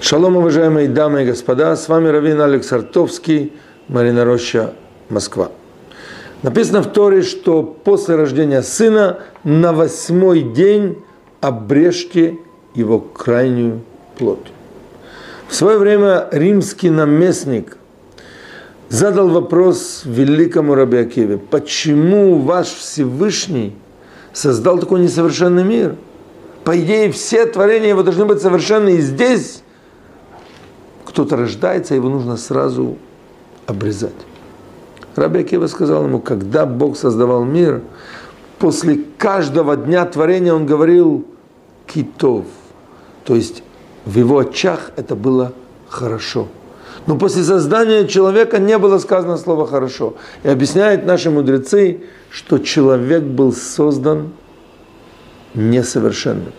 Шалом, уважаемые дамы и господа, с вами Равин Алекс Артовский, Марина Роща, Москва. Написано в Торе, что после рождения сына на восьмой день обрежьте его крайнюю плоть. В свое время римский наместник задал вопрос великому Раби Акиве, почему ваш Всевышний создал такой несовершенный мир? По идее, все творения его должны быть совершенны, и здесь кто-то рождается, его нужно сразу обрезать. Раби Акива сказал ему, когда Бог создавал мир, после каждого дня творения он говорил китов, то есть в его очах это было хорошо. Но после создания человека не было сказано слово «хорошо». И объясняют наши мудрецы, что человек был создан несовершенным.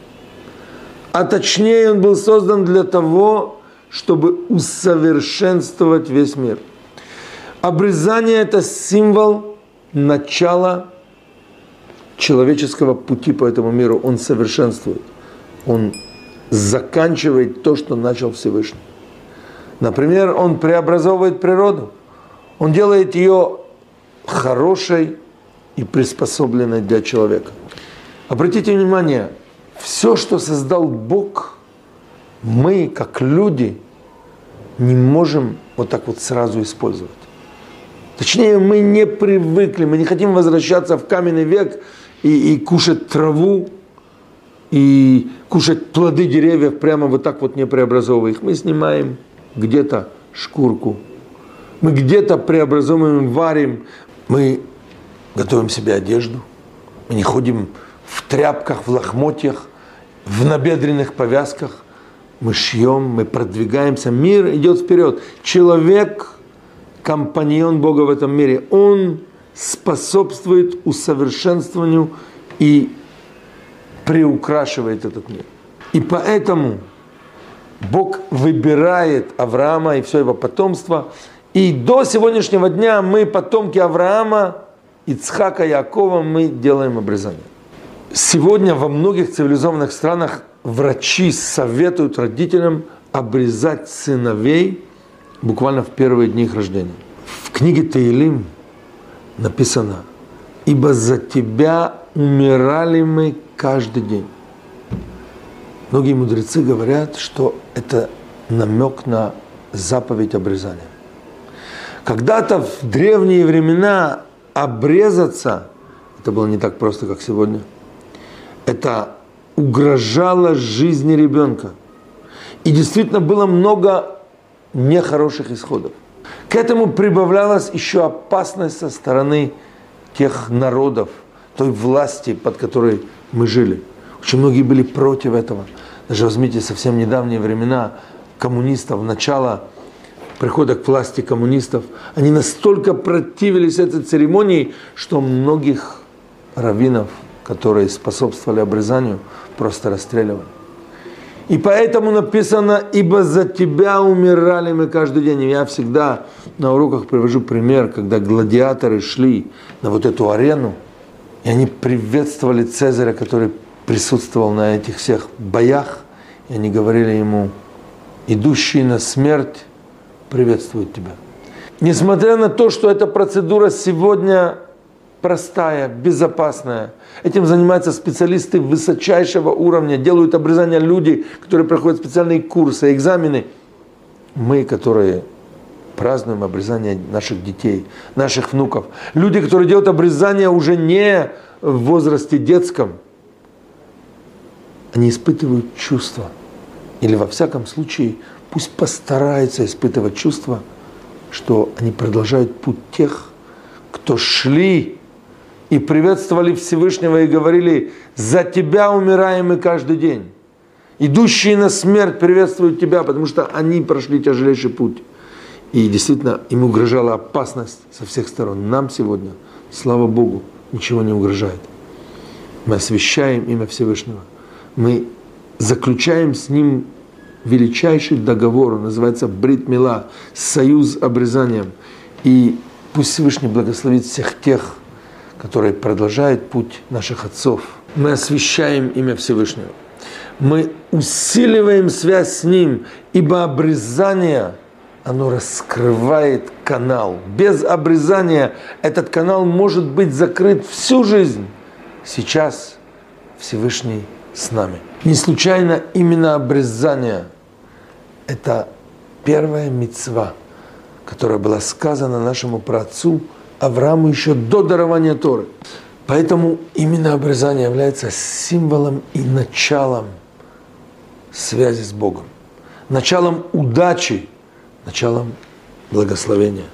А точнее, он был создан для того, чтобы усовершенствовать весь мир. Обрезание – это символ начала человеческого пути по этому миру. Он совершенствует. Он заканчивает то, что начал Всевышний. Например, он преобразовывает природу. Он делает ее хорошей и приспособленной для человека. Обратите внимание, все, что создал Бог, мы, как люди, не можем вот так вот сразу использовать. Точнее, мы не привыкли, мы не хотим возвращаться в каменный век и, и кушать траву, и кушать плоды деревьев прямо вот так вот не преобразовывая их. Мы снимаем где-то шкурку, мы где-то преобразуем, варим, мы готовим себе одежду, мы не ходим тряпках, в лохмотьях, в набедренных повязках, мы шьем, мы продвигаемся, мир идет вперед. Человек, компаньон Бога в этом мире, он способствует усовершенствованию и приукрашивает этот мир. И поэтому Бог выбирает Авраама и все его потомство. И до сегодняшнего дня мы, потомки Авраама, Ицхака, Якова, мы делаем обрезание. Сегодня во многих цивилизованных странах врачи советуют родителям обрезать сыновей буквально в первые дни их рождения. В книге Таилим написано, «Ибо за тебя умирали мы каждый день». Многие мудрецы говорят, что это намек на заповедь обрезания. Когда-то в древние времена обрезаться, это было не так просто, как сегодня, это угрожало жизни ребенка. И действительно было много нехороших исходов. К этому прибавлялась еще опасность со стороны тех народов, той власти, под которой мы жили. Очень многие были против этого. Даже возьмите совсем недавние времена коммунистов, начало прихода к власти коммунистов, они настолько противились этой церемонии, что многих раввинов, которые способствовали обрезанию, просто расстреливали. И поэтому написано, ибо за тебя умирали мы каждый день. Я всегда на уроках привожу пример, когда гладиаторы шли на вот эту арену, и они приветствовали Цезаря, который присутствовал на этих всех боях, и они говорили ему, идущий на смерть приветствует тебя. Несмотря на то, что эта процедура сегодня простая, безопасная. Этим занимаются специалисты высочайшего уровня, делают обрезания люди, которые проходят специальные курсы, экзамены. Мы, которые празднуем обрезание наших детей, наших внуков. Люди, которые делают обрезание уже не в возрасте детском, они испытывают чувства. Или во всяком случае, пусть постараются испытывать чувства, что они продолжают путь тех, кто шли и приветствовали Всевышнего и говорили, за тебя умираем мы каждый день. Идущие на смерть приветствуют тебя, потому что они прошли тяжелейший путь. И действительно, им угрожала опасность со всех сторон. Нам сегодня, слава Богу, ничего не угрожает. Мы освящаем имя Всевышнего. Мы заключаем с Ним величайший договор, он называется Брит Мила, союз обрезанием. И пусть Всевышний благословит всех тех, который продолжает путь наших отцов. Мы освящаем имя Всевышнего. Мы усиливаем связь с Ним, ибо обрезание, оно раскрывает канал. Без обрезания этот канал может быть закрыт всю жизнь. Сейчас Всевышний с нами. Не случайно именно обрезание – это первая мецва, которая была сказана нашему праотцу Аврааму еще до дарования Торы. Поэтому именно обрезание является символом и началом связи с Богом, началом удачи, началом благословения.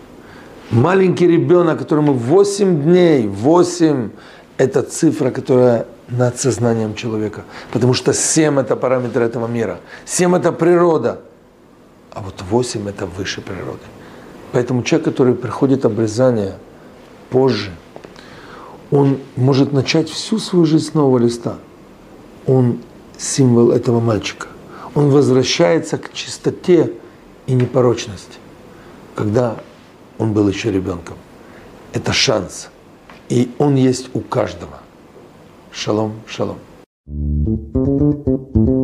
Маленький ребенок, которому 8 дней, 8 – это цифра, которая над сознанием человека. Потому что 7 – это параметр этого мира, 7 – это природа, а вот 8 – это выше природы. Поэтому человек, который приходит обрезание позже, он может начать всю свою жизнь с нового листа. Он символ этого мальчика. Он возвращается к чистоте и непорочности, когда он был еще ребенком. Это шанс. И он есть у каждого. Шалом, шалом. thank you